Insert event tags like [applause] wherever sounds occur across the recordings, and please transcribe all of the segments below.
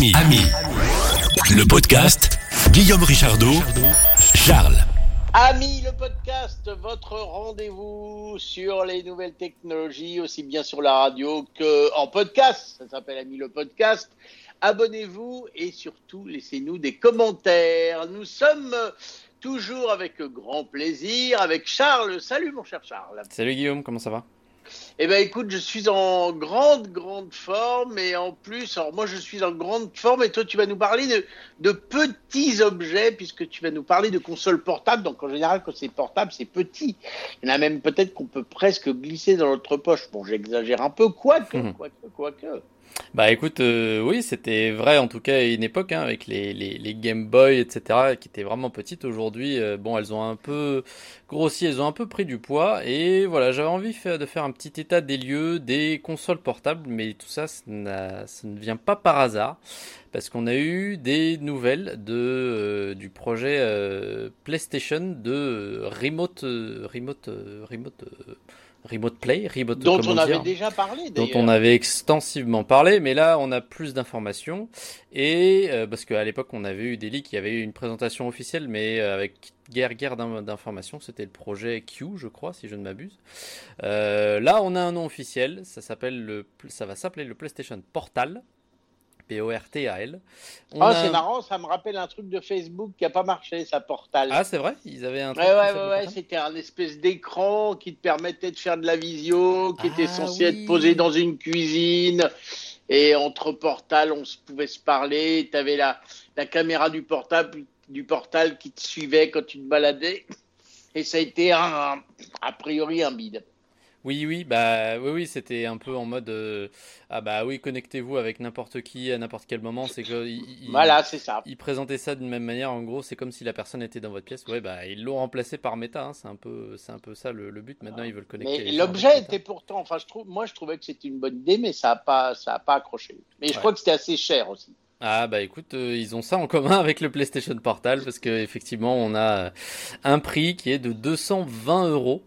Ami, Ami, le podcast Guillaume Richardot, Charles. Ami, le podcast, votre rendez-vous sur les nouvelles technologies, aussi bien sur la radio que en podcast. Ça s'appelle Ami le podcast. Abonnez-vous et surtout laissez-nous des commentaires. Nous sommes toujours avec grand plaisir avec Charles. Salut mon cher Charles. Salut Guillaume, comment ça va? Eh ben écoute, je suis en grande, grande forme et en plus, alors moi je suis en grande forme et toi tu vas nous parler de, de petits objets puisque tu vas nous parler de consoles portables. Donc en général, quand c'est portable, c'est petit. Il y en a même peut-être qu'on peut presque glisser dans notre poche. Bon, j'exagère un peu, quoique, Mhm. quoique, quoique. Bah écoute, euh, oui, c'était vrai en tout cas à une époque hein, avec les, Game Boy, etc., qui étaient vraiment petites. Aujourd'hui, euh, bon, elles ont un peu grossi, elles ont un peu pris du poids. Et voilà, j'avais envie de faire un petit état des lieux des consoles portables, mais tout ça, ça, ne vient pas par hasard. Parce qu'on a eu des nouvelles de, euh, du projet PlayStation de Remote, Remote, Remote, Remote Play, Remote, Dont on avait déjà parlé dont on avait extensivement parlé, mais là on a plus d'informations et euh, parce qu'à l'époque on avait eu des leaks, il y avait eu une présentation officielle, mais euh, avec guerre guerre d'in- d'informations, c'était le projet Q, je crois, si je ne m'abuse. Euh, là on a un nom officiel, ça s'appelle le, ça va s'appeler le PlayStation Portal. P-O-R-T-A-L. On Ah, a c'est un- marrant, ça me rappelle un truc de Facebook qui a pas marché, sa portal. Ah, c'est vrai Ils avaient un truc Ouais, ouais, ouais, ouais, Portal c'était un espèce d'écran qui te permettait de faire de la visio, qui était Ah, censé oui. être posé dans une cuisine. Et entre portals, on se pouvait se parler. Tu avais la, la caméra du portable, du portal qui te suivait quand tu te baladais. Et ça a été un, a priori un bide. Oui, oui, bah oui, oui, c'était un peu en mode euh, ah bah oui, connectez-vous avec n'importe qui à n'importe quel moment. C'est que il, il- Voilà, c'est ça. il présentait ça d'une même manière. En gros, c'est comme si la personne était dans votre pièce. Ouais, bah ils l'ont remplacé par Meta. hein, C'est un peu, c'est un peu ça le, le but. Maintenant, ils veulent connecter. Mais l'objet était pourtant, enfin, je trouve, moi, je trouvais que c'était une bonne idée, mais ça a pas, ça a pas accroché. Mais je Ouais. crois que c'était assez cher aussi. Ah bah écoute, euh, ils ont ça en commun avec le PlayStation Portal parce que effectivement, on a un prix qui est de 220 euros.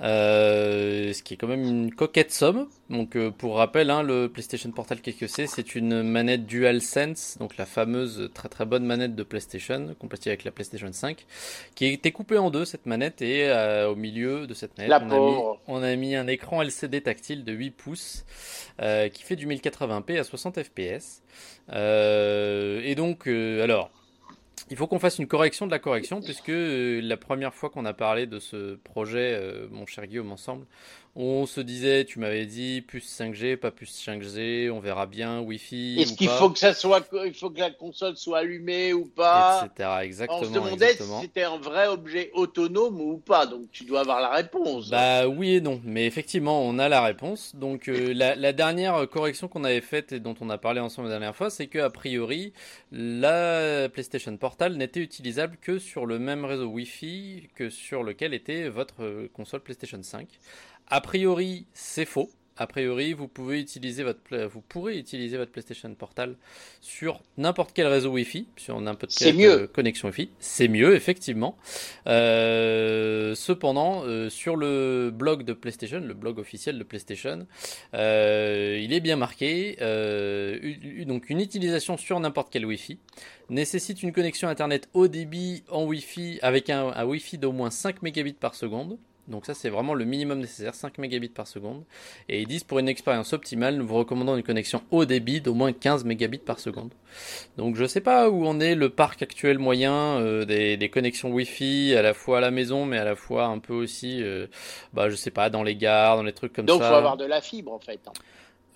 Euh, ce qui est quand même une coquette somme. Donc euh, pour rappel, hein, le PlayStation Portal, qu'est-ce que c'est? C'est une manette DualSense, donc la fameuse très très bonne manette de PlayStation, compatible avec la PlayStation 5, qui été coupée en deux cette manette et euh, au milieu de cette manette, on, a mis, on a mis un écran LCD tactile de 8 pouces euh, qui fait du 1080p à 60 fps. Euh, et donc, euh, alors, il faut qu'on fasse une correction de la correction, puisque euh, la première fois qu'on a parlé de ce projet, euh, mon cher Guillaume, ensemble, on se disait, tu m'avais dit, plus 5G, pas plus 5G, on verra bien, Wi-Fi. Est-ce qu'il faut que ça soit, il faut que la console soit allumée ou pas etc. Exactement. On se demandait exactement. si c'était un vrai objet autonome ou pas, donc tu dois avoir la réponse. Bah oui et non, mais effectivement on a la réponse. Donc euh, la, la dernière correction qu'on avait faite et dont on a parlé ensemble la dernière fois, c'est que a priori la PlayStation Portal n'était utilisable que sur le même réseau Wi-Fi que sur lequel était votre euh, console PlayStation 5. A priori c'est faux. A priori, vous pouvez utiliser votre, vous pourrez utiliser votre PlayStation Portal sur n'importe quel réseau Wi-Fi, sur n'importe C'est quelle mieux. euh, connexion Wi-Fi. C'est mieux, effectivement. Euh, cependant, euh, sur le blog de PlayStation, le blog officiel de PlayStation, euh, il est bien marqué. donc, une utilisation sur n'importe quel Wi-Fi nécessite une connexion Internet haut débit en Wi-Fi avec un, un Wi-Fi d'au moins 5 mégabits par seconde. Donc ça c'est vraiment le minimum nécessaire, 5 mégabits par seconde. Et ils disent pour une expérience optimale, nous vous recommandons une connexion haut débit d'au moins 15 mégabits par seconde. Donc je sais pas où en est le parc actuel moyen euh, des, des connexions Wi-Fi à la fois à la maison mais à la fois un peu aussi, euh, bah je sais pas, dans les gares, dans les trucs comme donc il ça. faut avoir de la fibre en fait. hein.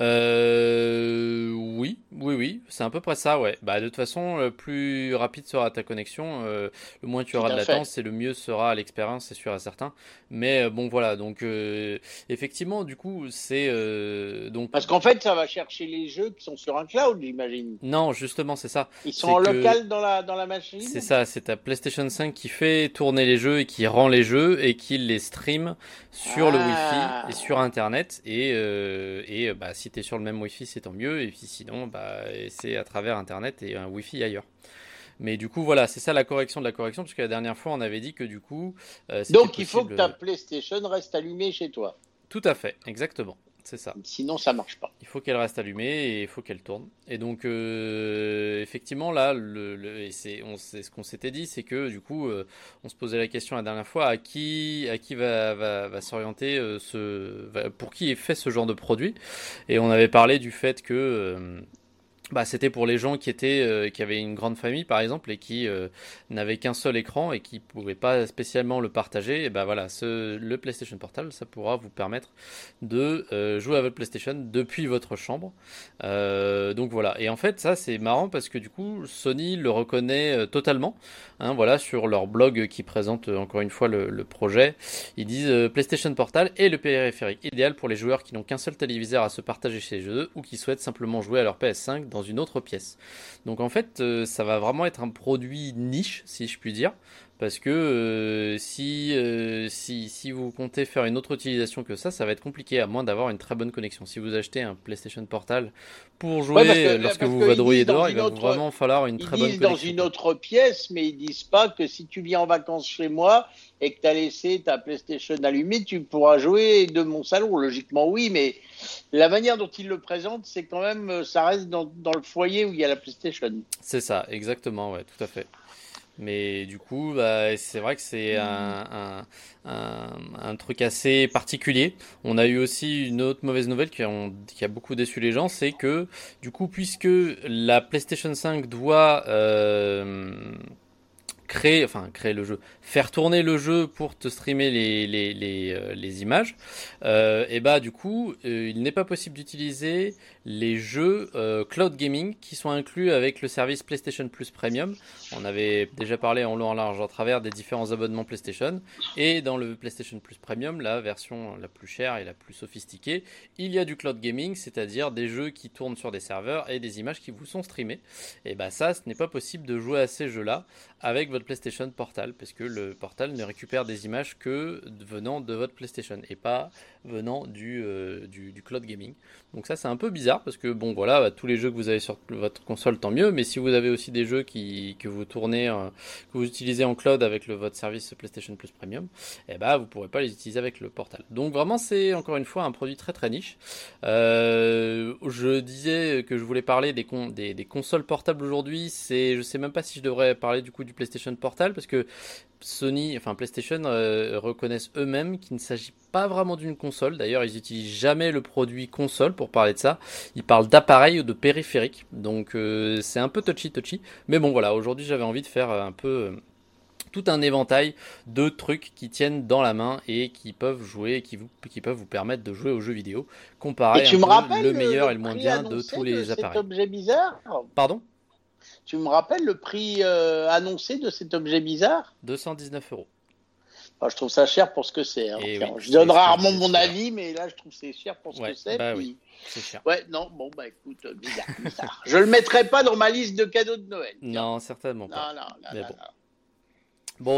Euh, oui, oui, oui, c'est à peu près ça, ouais. Bah, de toute façon, plus rapide sera ta connexion, euh, le moins tu auras de latence et le mieux sera l'expérience, c'est sûr et certain. Mais euh, bon, voilà, donc euh, effectivement, du coup, c'est donc Parce qu'en fait, ça va chercher les jeux qui sont sur un cloud, j'imagine. non, justement, c'est ça. Ils sont en que- local dans la, dans la machine C'est ça, c'est ta PlayStation 5 qui fait tourner les jeux et qui rend les jeux et qui les stream sur le Ah. Wi-Fi et sur Internet. Et, et bah, si tu es sur le même Wi-Fi, c'est tant mieux. Et puis sinon, bah, c'est à travers Internet et un Wi-Fi ailleurs. Mais du coup, voilà, c'est ça la correction de la correction, parce que la dernière fois, on avait dit que du coup, euh, Donc il faut que ta PlayStation reste allumée chez toi. Tout à fait, exactement. C'est ça. Sinon, ça marche pas. Il faut qu'elle reste allumée et il faut qu'elle tourne. Et donc, euh, effectivement, là, le, c'est, ce qu'on s'était dit, c'est que du coup, euh, on se posait la question la dernière fois à qui, à qui va, va, va s'orienter euh, ce, pour qui est fait ce genre de produit? Et on avait parlé du fait que bah, c'était pour les gens qui étaient euh, qui avaient une grande famille par exemple et qui euh, n'avaient qu'un seul écran et qui pouvaient pas spécialement le partager. Et ben voilà ce, le PlayStation Portal ça pourra vous permettre de euh, jouer à votre PlayStation depuis votre chambre. Donc voilà. Et en fait ça c'est marrant parce que du coup Sony le reconnaît totalement. Hein, voilà sur leur blog qui présente encore une fois le, le projet. Ils disent PlayStation Portal est le périphérique idéal pour les joueurs qui n'ont qu'un seul téléviseur à se partager chez eux ou qui souhaitent simplement jouer à leur PS5 dans une autre pièce. Donc en fait, euh, ça va vraiment être un produit niche, si je puis dire, parce que euh, si, euh, si, si vous comptez faire une autre utilisation que ça, ça va être compliqué, à moins d'avoir une très bonne connexion. Si vous achetez un PlayStation Portal pour jouer lorsque vous vadrouillez dehors, il va vraiment falloir une très bonne connexion. dans une autre pièce, mais ils disent pas que si tu viens en vacances chez moi et que tu as laissé ta PlayStation allumée, tu pourras jouer de mon salon. Logiquement, oui, mais la manière dont ils le présentent, c'est quand même, ça reste dans, dans le foyer où il y a la PlayStation. C'est ça, exactement, ouais, tout à fait. Mais du coup, bah, c'est vrai que c'est un, un, un, truc assez particulier. On a eu aussi une autre mauvaise nouvelle qui, qui a beaucoup déçu les gens, c'est que du coup, puisque la PlayStation 5 doit euh, créer, enfin créer le jeu, faire tourner le jeu pour te streamer les, les, les, euh, les images, euh, et bah du coup, euh, il n'est pas possible d'utiliser les jeux euh, cloud gaming qui sont inclus avec le service PlayStation Plus Premium. On avait déjà parlé en long, en large, en travers des différents abonnements PlayStation, et dans le PlayStation Plus Premium, la version la plus chère et la plus sophistiquée, il y a du cloud gaming, c'est-à-dire des jeux qui tournent sur des serveurs et des images qui vous sont streamées. Et bah ça, ce n'est pas possible de jouer à ces jeux-là avec votre PlayStation Portal, parce que le Portal ne récupère des images que venant de votre PlayStation et pas venant du, euh, du, cloud gaming. Donc ça c'est un peu bizarre parce que bon voilà bah, tous les jeux que vous avez sur votre console tant mieux, mais si vous avez aussi des jeux qui, que vous tournez, euh, que vous utilisez en cloud avec le, votre service PlayStation Plus Premium, eh bah vous pourrez pas les utiliser avec le Portal. Donc vraiment c'est encore une fois un produit très très niche. Euh, je disais que je voulais parler des, des, des consoles portables aujourd'hui, c'est je sais même pas si je devrais parler du coup du PlayStation Portal parce que Sony, enfin PlayStation euh, reconnaissent eux-mêmes qu'il ne s'agit pas vraiment d'une console. D'ailleurs, ils n'utilisent jamais le produit console pour parler de ça. Ils parlent d'appareil ou de périphérique. Donc euh, c'est un peu touchy touchy. Mais bon voilà, aujourd'hui j'avais envie de faire un peu euh, tout un éventail de trucs qui tiennent dans la main et qui peuvent jouer, qui, vous, qui peuvent vous permettre de jouer aux jeux vidéo, comparer le meilleur et le moins bien de tous les appareils. Cet objet bizarre? Pardon? Tu me rappelles le prix euh, annoncé de cet objet bizarre? 219 euros. Ah, je trouve ça cher pour ce que c'est. Hein. Eh je donne rarement mon avis, mais là, je trouve c'est cher pour ce que c'est. Bah oui, c'est cher. Ouais, non, bon, bah écoute, euh, bizarre, bizarre. je le mettrai pas dans ma liste de cadeaux de Noël. Non, certainement pas. Non, non, non, Bon,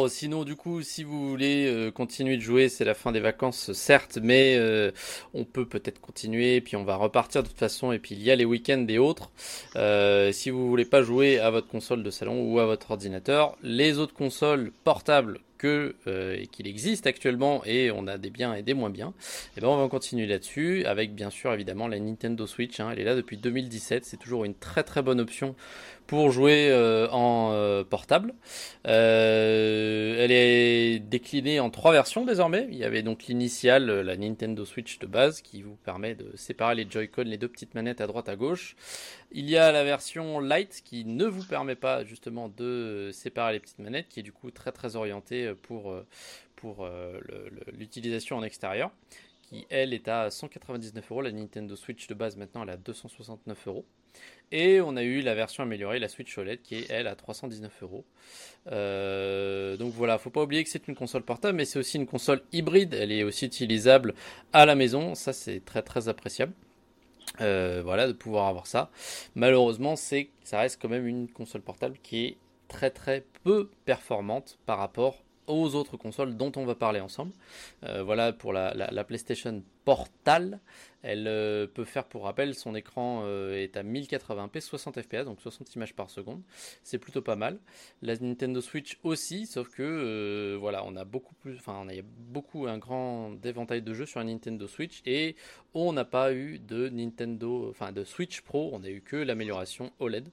sinon, du coup, si vous voulez euh, continuer de jouer, c'est la fin des vacances, certes, mais euh, on peut peut-être continuer, puis on va repartir de toute façon, et puis il y a les week-ends et autres. Euh, si vous voulez pas jouer à votre console de salon ou à votre ordinateur, les autres consoles portables que qu'il existe actuellement et on a des biens et des moins biens, et eh ben on va continuer là-dessus avec bien sûr évidemment la Nintendo Switch. Hein, elle est là depuis 2017, c'est toujours une très très bonne option pour jouer euh, en euh, portable. elle est déclinée en trois versions désormais. Il y avait donc l'initiale, la Nintendo Switch de base, qui vous permet de séparer les Joy-Con, les deux petites manettes à droite à gauche. Il y a la version Lite qui ne vous permet pas justement de séparer les petites manettes, qui est du coup très très orientée pour, euh, pour euh, l'utilisation en extérieur, qui elle est à 199 euros. La Nintendo Switch de base maintenant elle est à 269 euros. Et on a eu la version améliorée, la Switch OLED, qui est elle à 319 euros. Euh, donc voilà, faut pas oublier que c'est une console portable, mais c'est aussi une console hybride. Elle est aussi utilisable à la maison. Ça, c'est très très appréciable. Euh, voilà, de pouvoir avoir ça. Malheureusement, c'est, ça reste quand même une console portable qui est très très peu performante par rapport aux autres consoles dont on va parler ensemble. Euh, voilà pour la, PlayStation Portal. Elle euh, peut faire, pour rappel, son écran euh, est à 1080p, 60 fps, donc 60 images par seconde. C'est plutôt pas mal. La Nintendo Switch aussi, sauf que voilà, on a beaucoup plus, enfin, on a beaucoup un grand éventail de jeux sur la Nintendo Switch et on n'a pas eu de Nintendo, enfin de Switch Pro. On a eu que l'amélioration OLED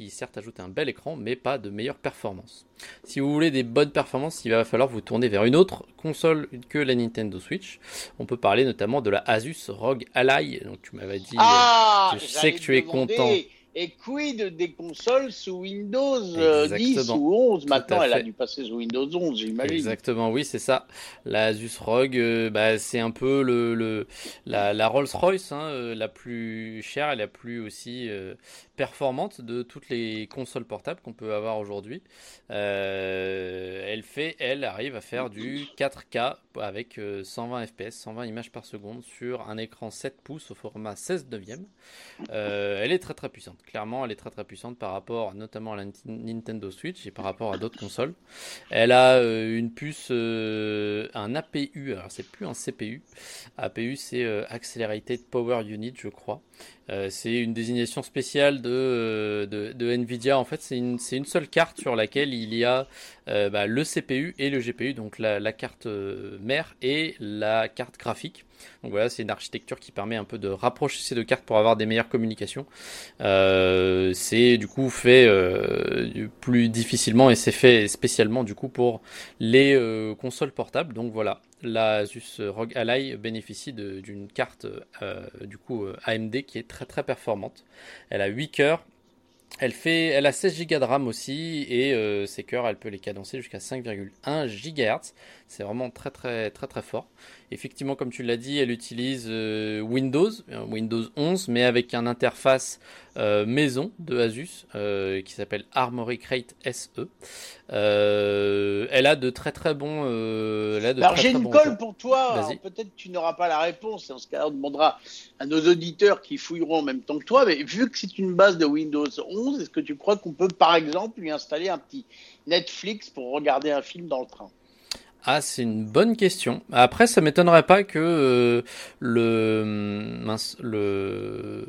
qui certes ajoute un bel écran, mais pas de meilleure performance. Si vous voulez des bonnes performances, il va falloir vous tourner vers une autre console que la Nintendo Switch. On peut parler notamment de la Asus ROG Ally. Donc tu m'avais dit, ah, je sais que tu es content. Et quid des consoles sous Windows 10 euh, ou 11 Maintenant, elle a dû passer sous Windows 11, j'imagine. Exactement, oui, c'est ça. La Asus ROG, euh, bah, c'est un peu le, le la, Rolls-Royce, hein, euh, la plus chère et la plus aussi performante de toutes les consoles portables qu'on peut avoir aujourd'hui. elle fait, elle arrive à faire du 4K avec 120 fps, 120 images par seconde sur un écran 7 pouces au format 16 neuvième. elle est très très puissante clairement, elle est très très puissante par rapport notamment à la Nintendo Switch et par rapport à d'autres consoles. Elle a euh, une puce, euh, un APU, alors c'est plus un CPU. APU c'est euh, Accelerated Power Unit, je crois. c'est une désignation spéciale de, de, Nvidia. En fait, c'est une, une, seule carte sur laquelle il y a bah, le CPU et le GPU, donc la, la carte mère et la carte graphique. Donc voilà, c'est une architecture qui permet un peu de rapprocher ces deux cartes pour avoir des meilleures communications. Euh, c'est du coup fait euh, plus difficilement et c'est fait spécialement du coup pour les euh, consoles portables. Donc voilà, la Asus ROG Ally bénéficie d'une carte du coup AMD qui est très très performante. Elle a 8 cœurs. Elle, fait, elle a 16 Go de RAM aussi et ses cœurs, elle peut les cadencer jusqu'à 5,1 GHz. C'est vraiment très très très très fort. Effectivement, comme tu l'as dit, elle utilise euh, Windows, euh, Windows 11, mais avec un interface euh, maison de Asus qui s'appelle Armory Crate SE. elle a de très très bons. Alors j'ai une colle pour toi. Peut-être tu n'auras pas la réponse. Et en ce cas, on demandera à nos auditeurs qui fouilleront en même temps que toi. Mais vu que c'est une base de Windows 11, est-ce que tu crois qu'on peut par exemple lui installer un petit Netflix pour regarder un film dans le train? Ah, c'est une bonne question. Après, ça m'étonnerait pas que euh, le mince, le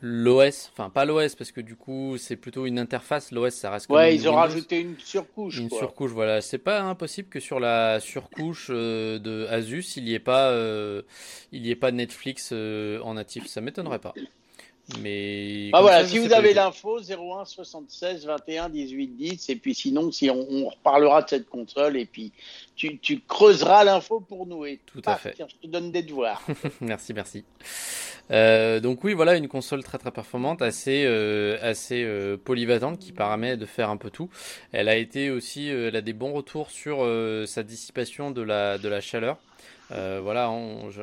l'OS, enfin pas l'OS parce que du coup c'est plutôt une interface. L'OS, ça reste. Ouais, ils ont rajouté une surcouche. Une surcouche, voilà. C'est pas impossible que sur la surcouche euh, de Asus, il n'y ait pas, euh, il y ait pas Netflix en natif. Ça m'étonnerait pas. Mais ah voilà, si vous avez l'info, 01 76 21 18 10, et puis sinon, si on, reparlera de cette console, et puis tu, tu creuseras l'info pour nous. Et Tout à fait. je te donne des devoirs. [laughs] merci, merci. Euh, donc oui, voilà une console très très performante, assez euh, assez euh, polyvalente qui permet de faire un peu tout. Elle a été aussi, elle a des bons retours sur sa dissipation de la de la chaleur. Euh, voilà,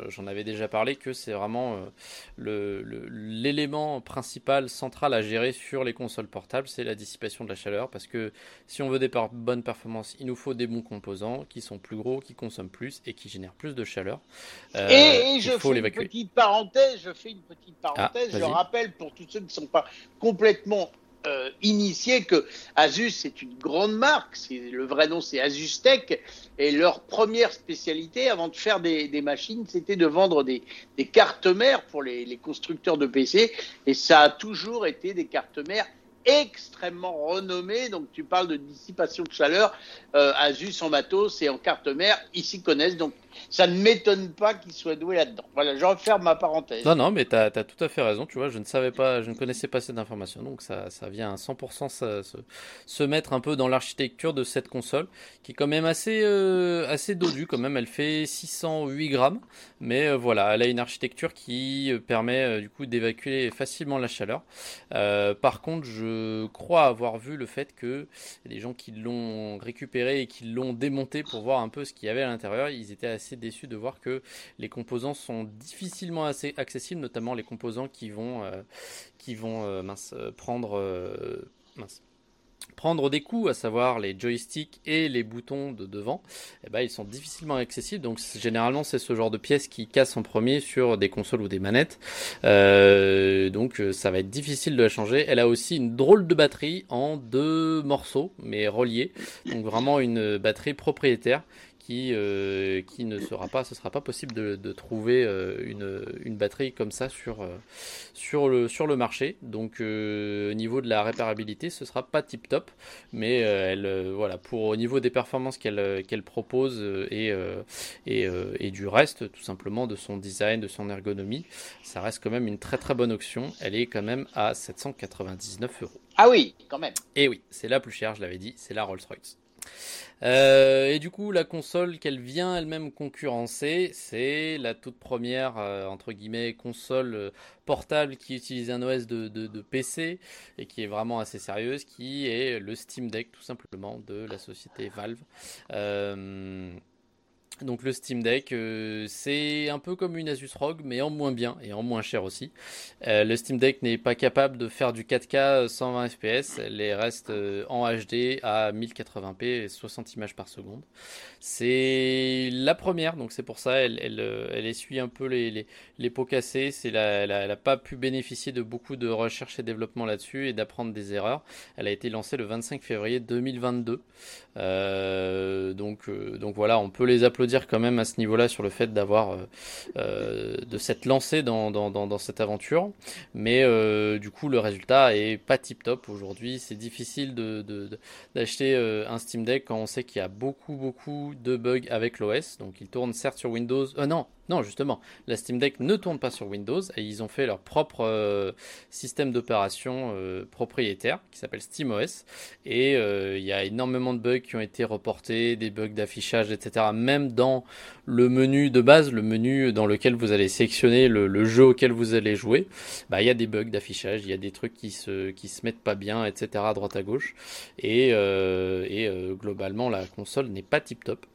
j'en avais déjà parlé que c'est vraiment euh, l'élément principal, central à gérer sur les consoles portables, c'est la dissipation de la chaleur. Parce que si on veut des bonnes performances, il nous faut des bons composants qui sont plus gros, qui consomment plus et qui génèrent plus de chaleur. Euh, et, je fais une petite parenthèse, je fais une petite ah, parenthèse. je rappelle pour tous ceux qui ne sont pas complètement euh, initié que Asus c'est une grande marque, le vrai nom c'est Asus Tech, et leur première spécialité avant de faire des, machines, c'était de vendre des, cartes mères pour les, les, constructeurs de PC, et ça a toujours été des cartes mères extrêmement renommé. Donc tu parles de dissipation de chaleur. Euh, Asus en matos et en carte mère, ils s'y connaissent. Donc ça ne m'étonne pas qu'ils soient doués là-dedans. Voilà, je referme ma parenthèse. Non, non, mais tu as, tout à fait raison. Tu vois, je ne savais pas, je ne connaissais pas cette information. Donc ça, ça vient à 100% se, se, mettre un peu dans l'architecture de cette console qui est quand même assez, euh, assez dodue. Quand même, elle fait 608 grammes. Mais euh, voilà, elle a une architecture qui euh, permet du coup d'évacuer facilement la chaleur. par contre, je crois avoir vu le fait que les gens qui l'ont récupéré et qui l'ont démonté pour voir un peu ce qu'il y avait à l'intérieur, ils étaient assez déçu de voir que les composants sont difficilement assez accessibles, notamment les composants qui vont, euh, qui vont euh, euh, prendre, prendre des coups, à savoir les joysticks et les boutons de devant, eh ben, ils sont difficilement accessibles. Donc généralement c'est ce genre de pièces qui cassent en premier sur des consoles ou des manettes. donc ça va être difficile de la changer. Elle a aussi une drôle de batterie en deux morceaux, mais reliés. Donc vraiment une batterie propriétaire qui, qui ne sera pas, ce sera pas possible de, trouver une, une, batterie comme ça sur, sur, le, sur le marché. Donc au niveau de la réparabilité, ce sera pas tip top, mais elle, voilà, pour au niveau des performances qu'elle qu'elle propose et, et, et du reste, tout simplement de son design, de son ergonomie, ça reste quand même une très très bonne option. Elle est quand même à 799 euros. Ah oui, quand même. Et oui, c'est la plus chère, je l'avais dit, c'est la Rolls-Royce. Euh, et du coup, la console qu'elle vient elle-même concurrencer, c'est la toute première, euh, entre guillemets, console euh, portable qui utilise un OS de, de, PC et qui est vraiment assez sérieuse, qui est le Steam Deck, tout simplement, de la société Valve. Donc le Steam Deck, euh, c'est un peu comme une Asus ROG, mais en moins bien et en moins cher aussi. Euh, le Steam Deck n'est pas capable de faire du 4K 120 fps, elle reste euh, en HD à 1080p et 60 images par seconde. C'est la première, donc c'est pour ça elle, essuie un peu les, les, pots cassés. C'est elle n'a pas pu bénéficier de beaucoup de recherche et développement là-dessus et d'apprendre des erreurs. Elle a été lancée le 25 février 2022. donc, donc voilà, on peut les applaudir dire quand même à ce niveau-là sur le fait d'avoir euh, euh, de s'être lancé dans, cette aventure. Mais euh, du coup, le résultat est pas tip top aujourd'hui. C'est difficile de, d'acheter un Steam Deck quand on sait qu'il y a beaucoup beaucoup de bugs avec l'OS. Donc il tourne certes sur Windows. non, non, justement, la Steam Deck ne tourne pas sur Windows et ils ont fait leur propre euh, système d'opération euh, propriétaire qui s'appelle SteamOS. Et euh, il y a énormément de bugs qui ont été reportés, des bugs d'affichage, etc. Même dans le menu de base, le menu dans lequel vous allez sélectionner le, jeu auquel vous allez jouer, bah, il y a des bugs d'affichage, il y a des trucs qui se, se mettent pas bien, etc. à droite à gauche. Et globalement, la console n'est pas tip top.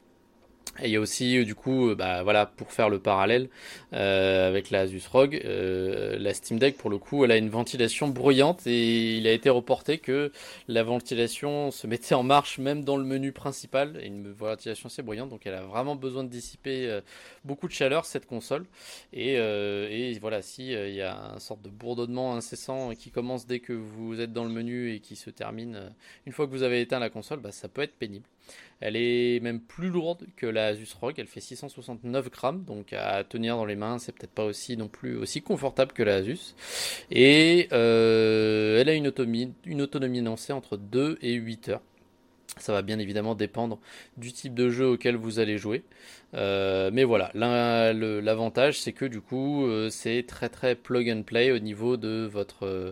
Et il y a aussi euh, du coup, euh, bah, voilà, pour faire le parallèle euh, avec la Asus ROG, la Steam Deck pour le coup, elle a une ventilation bruyante et il a été reporté que la ventilation se mettait en marche même dans le menu principal. Et une ventilation assez bruyante, donc elle a vraiment besoin de dissiper beaucoup de chaleur cette console. Et, voilà, si il y a une sorte de bourdonnement incessant qui commence dès que vous êtes dans le menu et qui se termine une fois que vous avez éteint la console, bah, ça peut être pénible. Elle est même plus lourde que la Asus ROG, elle fait 669 grammes, donc à tenir dans les mains, c'est peut-être pas aussi non plus aussi confortable que la Asus. Et euh, elle a une autonomie, une autonomie lancée entre 2 et 8 heures. Ça va bien évidemment dépendre du type de jeu auquel vous allez jouer. Euh, mais voilà, l'avantage c'est que du coup euh, c'est très très plug and play au niveau de votre euh,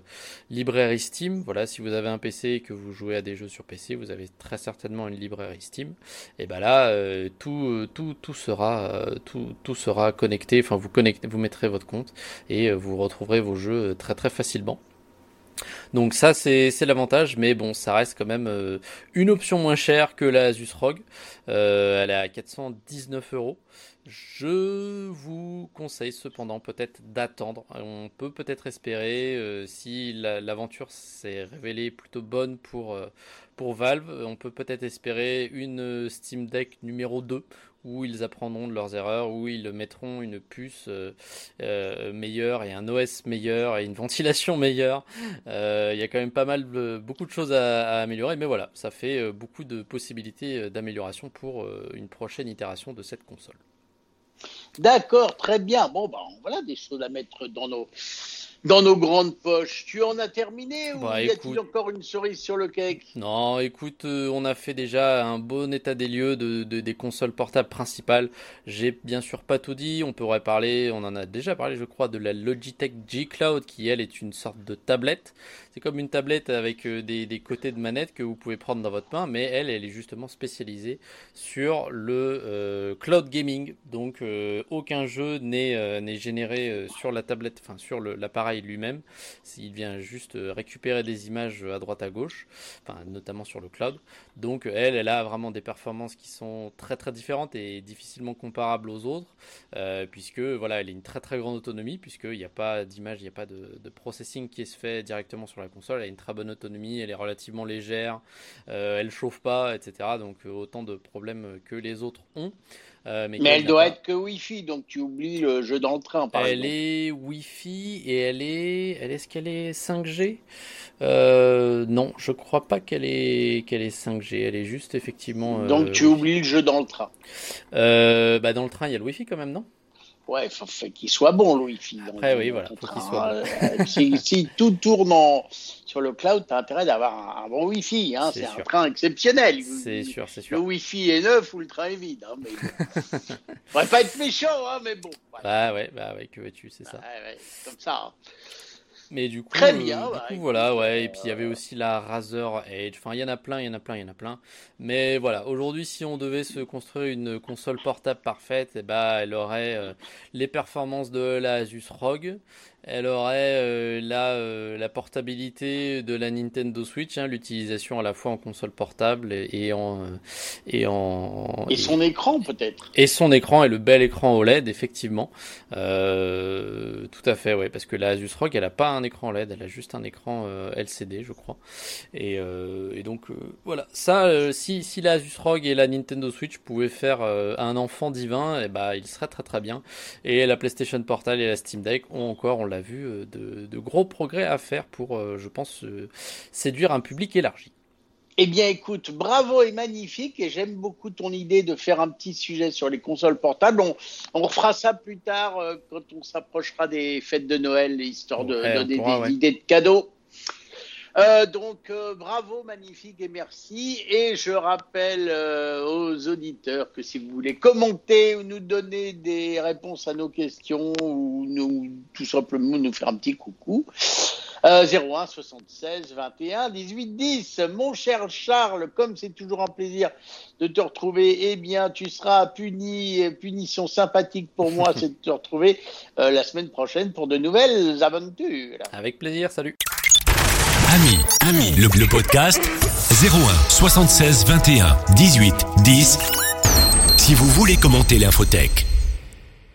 librairie Steam. Voilà, si vous avez un PC et que vous jouez à des jeux sur PC, vous avez très certainement une librairie Steam. Et ben là, tout, tout, tout, sera, tout, tout sera connecté. Enfin, vous connectez, vous mettrez votre compte et vous retrouverez vos jeux très très facilement. Donc ça c'est l'avantage, mais bon ça reste quand même euh, une option moins chère que la Asus ROG. Euh, elle est à 419 euros. Je vous conseille cependant peut-être d'attendre. On peut peut-être espérer, euh, si l'aventure s'est révélée plutôt bonne pour, pour Valve, on peut peut-être espérer une Steam Deck numéro 2 où ils apprendront de leurs erreurs, où ils mettront une puce euh, euh, meilleure et un OS meilleur et une ventilation meilleure. Euh, il y a quand même pas mal, beaucoup de choses à, améliorer, mais voilà, ça fait beaucoup de possibilités d'amélioration pour une prochaine itération de cette console. D'accord, très bien. Bon, ben voilà des choses à mettre dans nos dans nos grandes poches. Tu en as terminé ou bah, y a-t-il encore une cerise sur le cake? Non, écoute, euh, on a fait déjà un bon état des lieux de, des consoles portables principales. J'ai bien sûr pas tout dit. On pourrait parler, on en a déjà parlé, je crois, de la Logitech G Cloud qui elle est une sorte de tablette. C'est comme une tablette avec euh, des, des, côtés de manette que vous pouvez prendre dans votre main, mais elle, elle est justement spécialisée sur le euh, cloud gaming. Donc aucun jeu n'est généré sur la tablette, enfin sur l'appareil lui-même. Il vient juste euh, récupérer des images à droite à gauche, enfin, notamment sur le cloud. Donc elle, elle a vraiment des performances qui sont très très différentes et difficilement comparables aux autres, euh, puisque voilà, elle a une très très grande autonomie, puisqu'il n'y a pas d'image, il n'y a pas de, processing qui se fait directement sur la console. Elle a une très bonne autonomie, elle est relativement légère, euh, elle chauffe pas, etc. Donc autant de problèmes que les autres ont. Euh, mais, elle doit être que Wi-Fi, donc tu oublies le jeu dans le train. Par elle est Wi-Fi et elle est, elle est-ce qu'elle est 5G euh, Non, je crois pas qu'elle est qu'elle est 5G. Elle est juste effectivement. donc tu oublies le jeu dans le train. bah dans le train il y a le Wi-Fi quand même, non? Ouais, il faut, qu'il soit bon, le Wi-Fi. Après, oui, voilà. Faut soit bon. si, tout tourne en, sur le cloud, tu as intérêt d'avoir un, bon Wi-Fi. Hein. C'est un train exceptionnel. C'est sûr, c'est sûr. Le Wi-Fi est neuf ou le train est vide. Hein, mais bon. [laughs] pas être méchant, hein, mais bon. Bah ouais, bah ouais, que veux-tu, c'est ça. Ouais, ouais, comme ça. Hein. Mais du coup, Très bien, du coup, voilà, ouais. Et puis il y avait aussi la Razer Edge. Enfin, il y en a plein, il y en a plein, il y en a plein. Mais voilà, aujourd'hui, si on devait se construire une console portable parfaite, eh ben, elle aurait euh, les performances de la Asus ROG, elle aurait euh, la, euh, la, portabilité de la Nintendo Switch, hein, l'utilisation à la fois en console portable et, en euh, et en et son écran peut-être. Et son écran et le bel écran OLED effectivement. Euh, tout à fait, ouais, parce que la Asus ROG elle a pas un écran OLED, elle a juste un écran LCD, je crois. Et, et donc voilà, ça, si, si la Asus ROG et la Nintendo Switch pouvaient faire un enfant divin, et eh ben, il serait très très bien. Et la PlayStation Portal et la Steam Deck ont encore, on l'a vu, euh, de, gros progrès à faire pour, euh, je pense, euh, séduire un public élargi. Eh bien, écoute, bravo et magnifique. Et j'aime beaucoup ton idée de faire un petit sujet sur les consoles portables. On, on refera ça plus tard quand on s'approchera des fêtes de Noël, histoire de donner des idées de cadeaux. Euh, donc euh, bravo, magnifique et merci. Et je rappelle euh, aux auditeurs que si vous voulez commenter ou nous donner des réponses à nos questions ou tout simplement nous faire un petit coucou, 01 76 21 18 10. Mon cher Charles, comme c'est toujours un plaisir de te retrouver, eh bien tu seras puni, punition sympathique pour moi, c'est de te retrouver la semaine prochaine pour de nouvelles aventures. Avec plaisir, salut. Ami, Ami, le, le podcast 01 76 21 18 10. Si vous voulez commenter l'infotech.